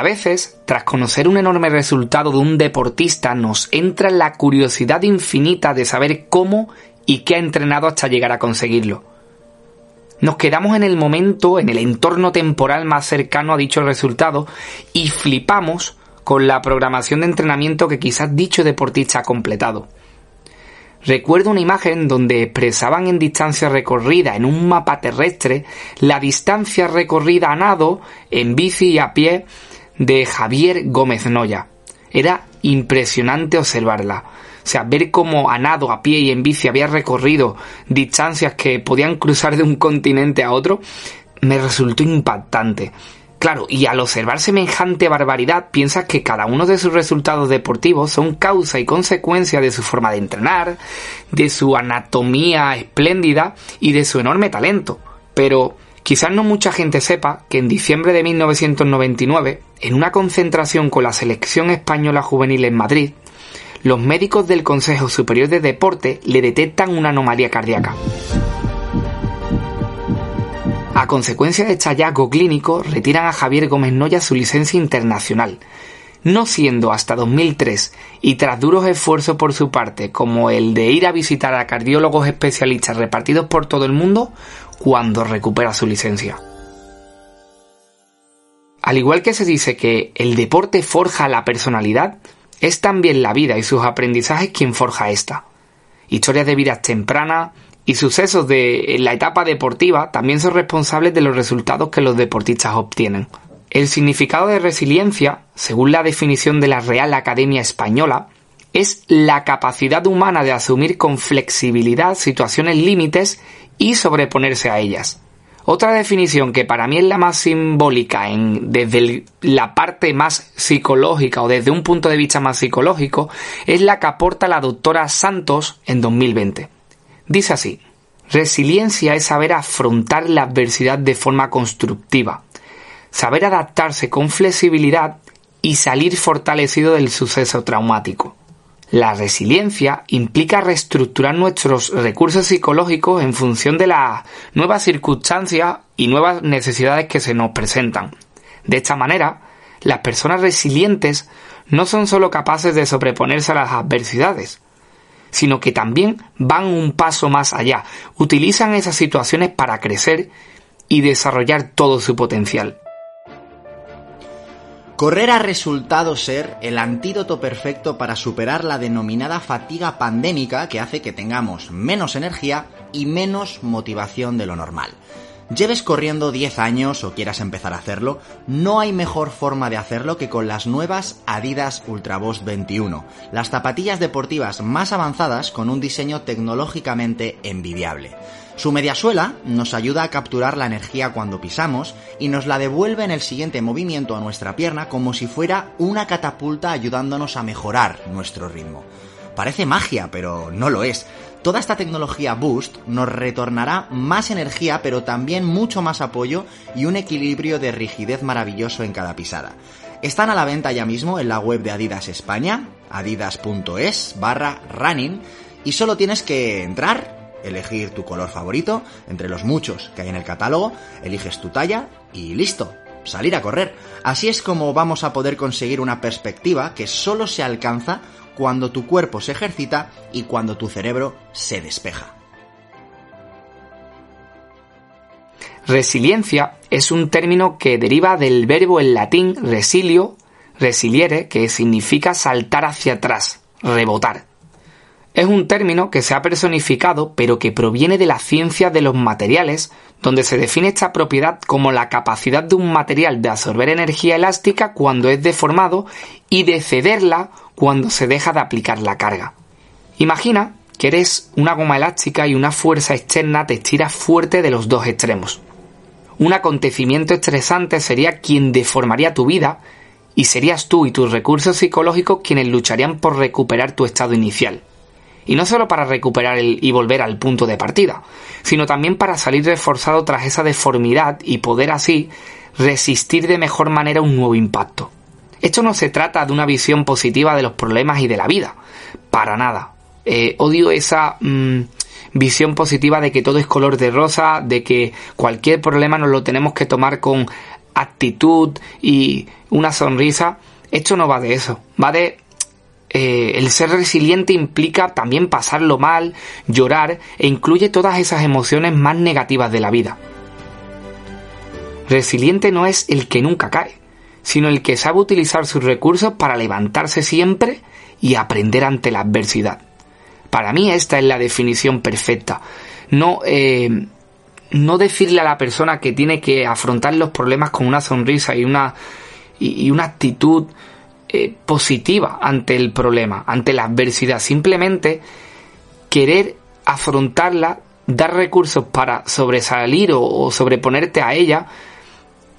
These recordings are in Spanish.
A veces, tras conocer un enorme resultado de un deportista, nos entra la curiosidad infinita de saber cómo y qué ha entrenado hasta llegar a conseguirlo. Nos quedamos en el momento, en el entorno temporal más cercano a dicho resultado y flipamos con la programación de entrenamiento que quizás dicho deportista ha completado. Recuerdo una imagen donde expresaban en distancia recorrida en un mapa terrestre la distancia recorrida a nado, en bici y a pie de Javier Gómez Noya. Era impresionante observarla. O sea, ver cómo a nado, a pie y en bici había recorrido distancias que podían cruzar de un continente a otro, me resultó impactante. Claro, y al observar semejante barbaridad, piensas que cada uno de sus resultados deportivos son causa y consecuencia de su forma de entrenar, de su anatomía espléndida y de su enorme talento. Pero Quizás no mucha gente sepa que en diciembre de 1999, en una concentración con la selección española juvenil en Madrid, los médicos del Consejo Superior de Deporte le detectan una anomalía cardíaca. A consecuencia de este hallazgo clínico, retiran a Javier Gómez Noya su licencia internacional, no siendo hasta 2003 y tras duros esfuerzos por su parte, como el de ir a visitar a cardiólogos especialistas repartidos por todo el mundo, cuando recupera su licencia. Al igual que se dice que el deporte forja la personalidad, es también la vida y sus aprendizajes quien forja esta. Historias de vidas tempranas y sucesos de la etapa deportiva también son responsables de los resultados que los deportistas obtienen. El significado de resiliencia, según la definición de la Real Academia Española, es la capacidad humana de asumir con flexibilidad situaciones límites y sobreponerse a ellas. Otra definición que para mí es la más simbólica desde la parte más psicológica o desde un punto de vista más psicológico es la que aporta la doctora Santos en 2020. Dice así, resiliencia es saber afrontar la adversidad de forma constructiva, saber adaptarse con flexibilidad y salir fortalecido del suceso traumático. La resiliencia implica reestructurar nuestros recursos psicológicos en función de las nuevas circunstancias y nuevas necesidades que se nos presentan. De esta manera, las personas resilientes no son solo capaces de sobreponerse a las adversidades, sino que también van un paso más allá, utilizan esas situaciones para crecer y desarrollar todo su potencial. Correr ha resultado ser el antídoto perfecto para superar la denominada fatiga pandémica que hace que tengamos menos energía y menos motivación de lo normal. Lleves corriendo 10 años o quieras empezar a hacerlo, no hay mejor forma de hacerlo que con las nuevas Adidas Ultraboost 21, las zapatillas deportivas más avanzadas con un diseño tecnológicamente envidiable. Su mediasuela nos ayuda a capturar la energía cuando pisamos y nos la devuelve en el siguiente movimiento a nuestra pierna como si fuera una catapulta ayudándonos a mejorar nuestro ritmo. Parece magia, pero no lo es. Toda esta tecnología Boost nos retornará más energía, pero también mucho más apoyo y un equilibrio de rigidez maravilloso en cada pisada. Están a la venta ya mismo en la web de Adidas España, adidas.es barra running, y solo tienes que entrar, elegir tu color favorito entre los muchos que hay en el catálogo, eliges tu talla y listo, salir a correr. Así es como vamos a poder conseguir una perspectiva que solo se alcanza cuando tu cuerpo se ejercita y cuando tu cerebro se despeja. Resiliencia es un término que deriva del verbo en latín resilio, resiliere, que significa saltar hacia atrás, rebotar. Es un término que se ha personificado pero que proviene de la ciencia de los materiales, donde se define esta propiedad como la capacidad de un material de absorber energía elástica cuando es deformado y de cederla cuando se deja de aplicar la carga. Imagina que eres una goma elástica y una fuerza externa te estira fuerte de los dos extremos. Un acontecimiento estresante sería quien deformaría tu vida y serías tú y tus recursos psicológicos quienes lucharían por recuperar tu estado inicial. Y no solo para recuperar el, y volver al punto de partida, sino también para salir reforzado tras esa deformidad y poder así resistir de mejor manera un nuevo impacto. Esto no se trata de una visión positiva de los problemas y de la vida, para nada. Eh, odio esa mm, visión positiva de que todo es color de rosa, de que cualquier problema nos lo tenemos que tomar con actitud y una sonrisa. Esto no va de eso, va de eh, el ser resiliente implica también pasarlo mal, llorar e incluye todas esas emociones más negativas de la vida. Resiliente no es el que nunca cae, sino el que sabe utilizar sus recursos para levantarse siempre y aprender ante la adversidad. Para mí esta es la definición perfecta. No, eh, no decirle a la persona que tiene que afrontar los problemas con una sonrisa y una, y una actitud eh, positiva ante el problema, ante la adversidad. Simplemente querer afrontarla, dar recursos para sobresalir o, sobreponerte a ella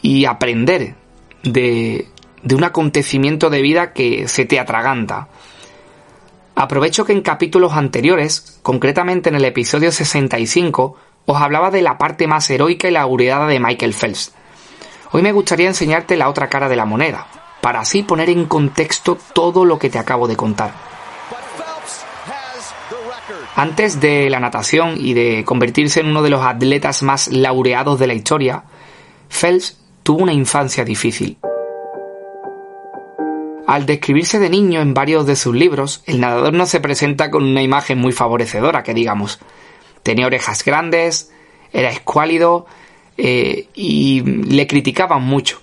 y aprender de, de un acontecimiento de vida que se te atraganta. Aprovecho que en capítulos anteriores, concretamente en el episodio 65, os hablaba de la parte más heroica y laureada de Michael Phelps. Hoy me gustaría enseñarte la otra cara de la moneda, para así poner en contexto todo lo que te acabo de contar. Antes de la natación y de convertirse en uno de los atletas más laureados de la historia, Phelps tuvo una infancia difícil. Al describirse de niño en varios de sus libros, el nadador no se presenta con una imagen muy favorecedora, que digamos. Tenía orejas grandes, era escuálido eh, y le criticaban mucho.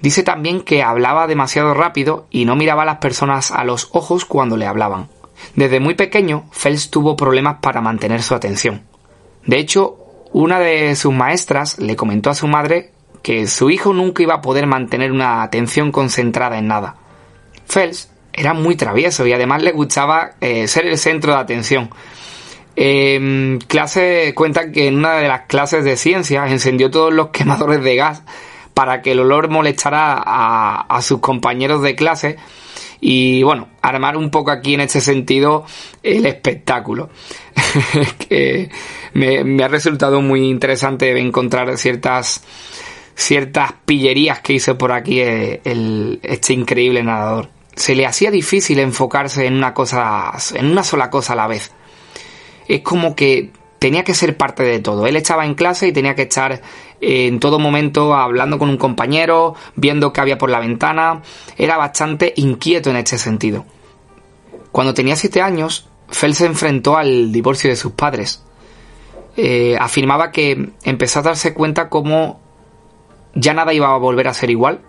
Dice también que hablaba demasiado rápido y no miraba a las personas a los ojos cuando le hablaban. Desde muy pequeño, Fels tuvo problemas para mantener su atención. De hecho, una de sus maestras le comentó a su madre que su hijo nunca iba a poder mantener una atención concentrada en nada. Fels era muy travieso y además le gustaba eh, ser el centro de atención. En clase cuenta que en una de las clases de ciencias encendió todos los quemadores de gas para que el olor molestara a, sus compañeros de clase y bueno, armar un poco aquí en este sentido el espectáculo. que me, ha resultado muy interesante encontrar ciertas ciertas pillerías que hizo por aquí el, este increíble nadador. Se le hacía difícil enfocarse en una cosa, en una sola cosa a la vez. Es como que tenía que ser parte de todo. Él estaba en clase y tenía que estar en todo momento hablando con un compañero, viendo qué había por la ventana, era bastante inquieto en este sentido. Cuando tenía siete años, Fel se enfrentó al divorcio de sus padres. Eh, afirmaba que empezó a darse cuenta cómo ya nada iba a volver a ser igual,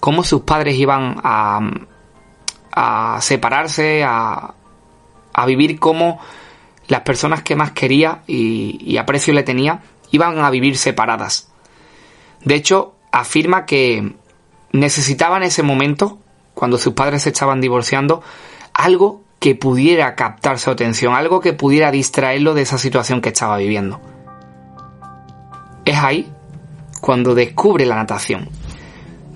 cómo sus padres iban a, a separarse, a, a vivir como las personas que más quería y, y aprecio le tenía iban a vivir separadas. De hecho, afirma que necesitaba en ese momento, cuando sus padres se estaban divorciando, algo que pudiera captar su atención, algo que pudiera distraerlo de esa situación que estaba viviendo. Es ahí cuando descubre la natación,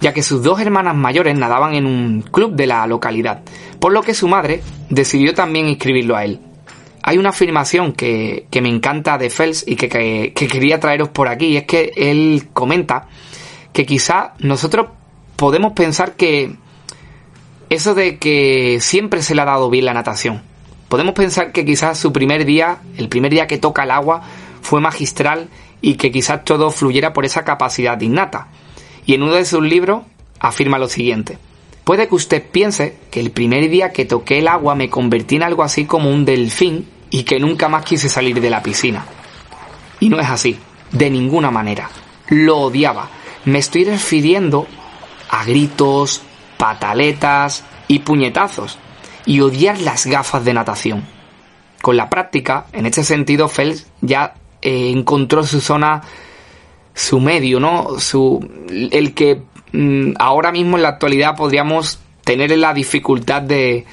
ya que sus dos hermanas mayores nadaban en un club de la localidad, por lo que su madre decidió también inscribirlo a él. Hay una afirmación que, me encanta de Fels y que, quería traeros por aquí, y es que él comenta que quizá nosotros podemos pensar que eso de que siempre se le ha dado bien la natación. Podemos pensar que quizás su primer día, el primer día que toca el agua, fue magistral y que quizás todo fluyera por esa capacidad innata. Y en uno de sus libros afirma lo siguiente. Puede que usted piense que el primer día que toqué el agua me convertí en algo así como un delfín y que nunca más quise salir de la piscina. Y no es así, de ninguna manera. lo odiaba. Me estoy refiriendo a gritos, pataletas y puñetazos, y odiar las gafas de natación. Con la práctica, en este sentido, Phelps ya eh, encontró su zona, su medio, ¿no? Su, el que mm, ahora mismo en la actualidad podríamos tener la dificultad de,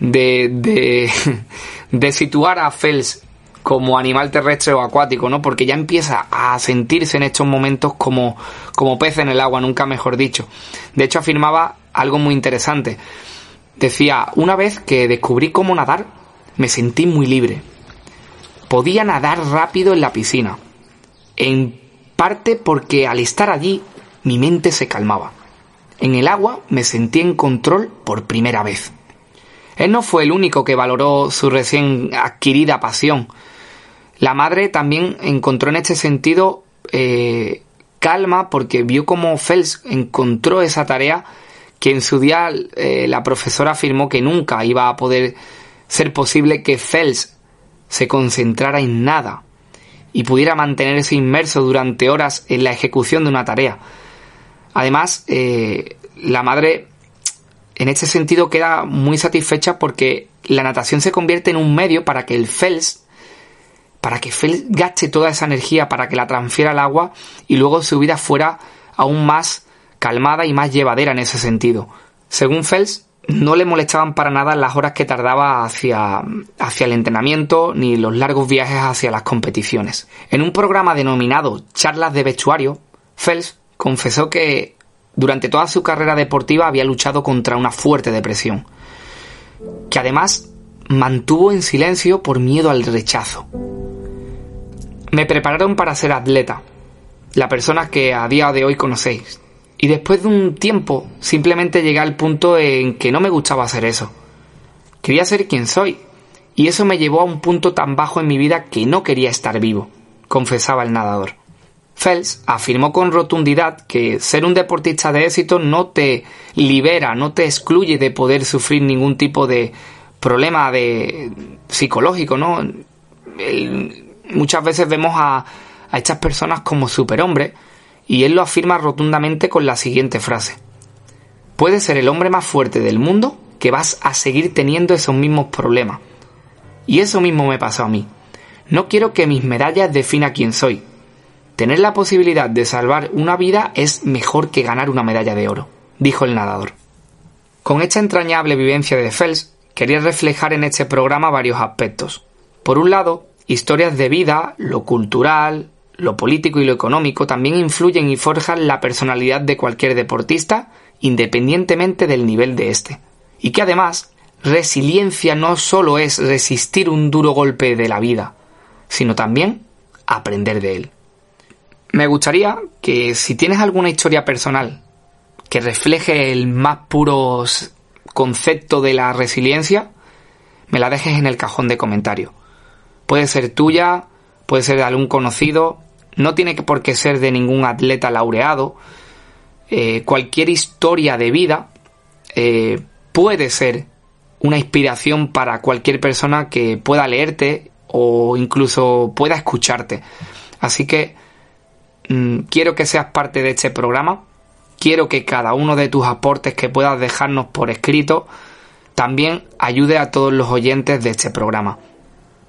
de, de, de situar a Phelps como animal terrestre o acuático, ¿no? Porque ya empieza a sentirse en estos momentos como, como pez en el agua, nunca mejor dicho. De hecho, afirmaba algo muy interesante. Decía, una vez que descubrí cómo nadar, me sentí muy libre. Podía nadar rápido en la piscina. En parte porque al estar allí, mi mente se calmaba. En el agua me sentí en control por primera vez. Él no fue el único que valoró su recién adquirida pasión. La madre también encontró en este sentido eh, calma porque vio cómo Fels encontró esa tarea que en su día eh, la profesora afirmó que nunca iba a poder ser posible que Fels se concentrara en nada y pudiera mantenerse inmerso durante horas en la ejecución de una tarea. Además, eh, la madre en este sentido queda muy satisfecha porque la natación se convierte en un medio para que el Fels para que Fels gaste toda esa energía para que la transfiera al agua y luego su vida fuera aún más calmada y más llevadera en ese sentido. Según Fels, no le molestaban para nada las horas que tardaba hacia, hacia el entrenamiento ni los largos viajes hacia las competiciones. En un programa denominado Charlas de Vestuario, Fels confesó que durante toda su carrera deportiva había luchado contra una fuerte depresión, que además mantuvo en silencio por miedo al rechazo. Me prepararon para ser atleta, la persona que a día de hoy conocéis. Y después de un tiempo simplemente llegué al punto en que no me gustaba hacer eso. Quería ser quien soy. Y eso me llevó a un punto tan bajo en mi vida que no quería estar vivo, confesaba el nadador. Phelps afirmó con rotundidad que ser un deportista de éxito no te libera, no te excluye de poder sufrir ningún tipo de problema de psicológico, ¿no? muchas veces vemos a, a estas personas como superhombres y él lo afirma rotundamente con la siguiente frase. Puedes ser el hombre más fuerte del mundo que vas a seguir teniendo esos mismos problemas. Y eso mismo me pasó a mí. No quiero que mis medallas defina quién soy. Tener la posibilidad de salvar una vida es mejor que ganar una medalla de oro, dijo el nadador. Con esta entrañable vivencia de Fels, quería reflejar en este programa varios aspectos. Por un lado, Historias de vida, lo cultural, lo político y lo económico también influyen y forjan la personalidad de cualquier deportista, independientemente del nivel de éste. Y que además, resiliencia no solo es resistir un duro golpe de la vida, sino también aprender de él. Me gustaría que si tienes alguna historia personal que refleje el más puro concepto de la resiliencia, me la dejes en el cajón de comentarios. Puede ser tuya, puede ser de algún conocido, no tiene por qué ser de ningún atleta laureado. Eh, cualquier historia de vida eh, puede ser una inspiración para cualquier persona que pueda leerte o incluso pueda escucharte. Así que mm, quiero que seas parte de este programa. Quiero que cada uno de tus aportes que puedas dejarnos por escrito también ayude a todos los oyentes de este programa.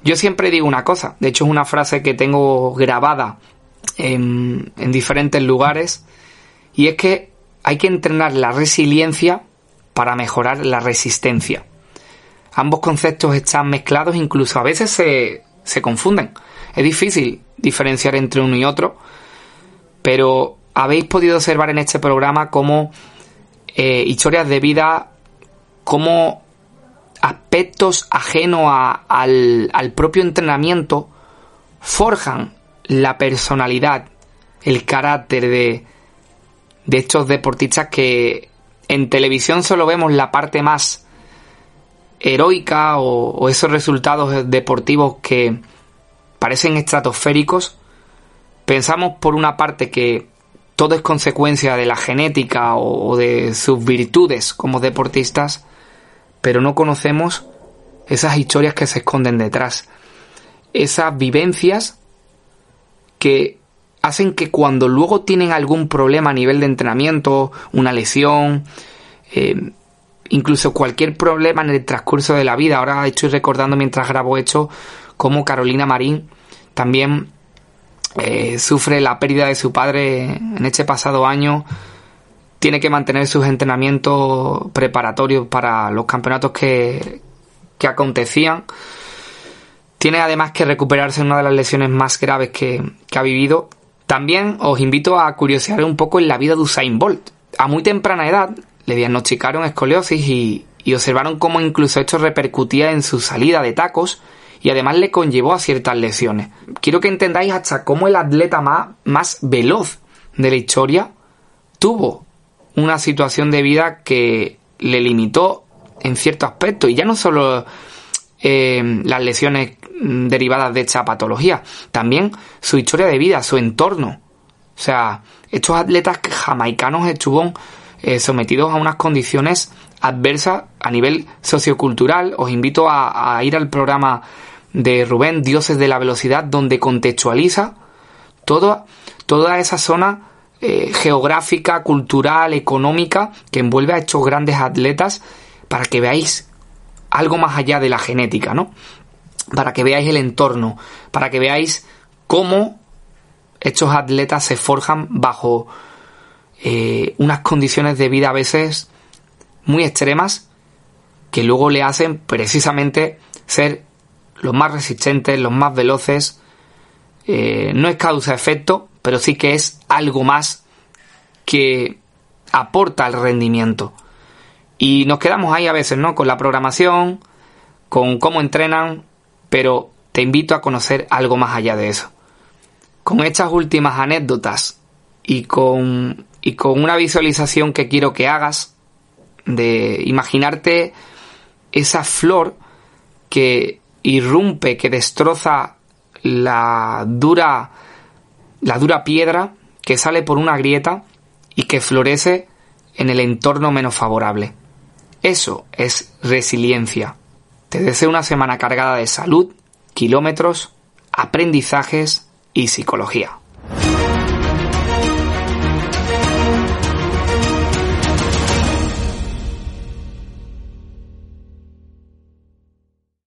Yo siempre digo una cosa, de hecho es una frase que tengo grabada en, diferentes lugares, y es que hay que entrenar la resiliencia para mejorar la resistencia. Ambos conceptos están mezclados, incluso a veces se, se confunden. Es difícil diferenciar entre uno y otro, pero habéis podido observar en este programa cómo eh, historias de vida, cómo aspectos ajenos al, al propio entrenamiento forjan la personalidad, el carácter de, de estos deportistas que en televisión solo vemos la parte más heroica o, o, esos resultados deportivos que parecen estratosféricos, pensamos por una parte que todo es consecuencia de la genética o, de sus virtudes como deportistas, pero no conocemos esas historias que se esconden detrás, esas vivencias que hacen que cuando luego tienen algún problema a nivel de entrenamiento, una lesión, eh, incluso cualquier problema en el transcurso de la vida, ahora estoy recordando mientras grabo hecho como Carolina Marín también eh, sufre la pérdida de su padre en este pasado año, tiene que mantener sus entrenamientos preparatorios para los campeonatos que, que acontecían. Tiene además que recuperarse una de las lesiones más graves que, que ha vivido también os invito a curiosear un poco en la vida de Usain Bolt. A muy temprana edad le diagnosticaron escoliosis y, observaron cómo incluso esto repercutía en su salida de tacos y además le conllevó a ciertas lesiones. Quiero que entendáis hasta cómo el atleta más, más veloz de la historia tuvo una situación de vida que le limitó en cierto aspecto y ya no solo eh, las lesiones derivadas de esta patología, también su historia de vida, su entorno. O sea, estos atletas jamaicanos estuvieron eh, sometidos a unas condiciones adversas a nivel sociocultural. Os invito a, ir al programa de Rubén, Dioses de la Velocidad, donde contextualiza toda, toda esa zona eh, geográfica, cultural, económica que envuelve a estos grandes atletas para que veáis algo más allá de la genética, ¿no? para que veáis el entorno, para que veáis cómo estos atletas se forjan bajo eh, unas condiciones de vida a veces muy extremas que luego le hacen precisamente ser los más resistentes, los más veloces. Eh, no es causa-efecto, pero sí que es algo más que aporta al rendimiento. Y nos quedamos ahí a veces, ¿no? Con la programación, con cómo entrenan, pero te invito a conocer algo más allá de eso. Con estas últimas anécdotas y con, y con una visualización que quiero que hagas de imaginarte esa flor que irrumpe, que destroza la dura, la dura piedra que sale por una grieta y que florece en el entorno menos favorable. Eso es resiliencia. Te deseo una semana cargada de salud, kilómetros, aprendizajes y psicología.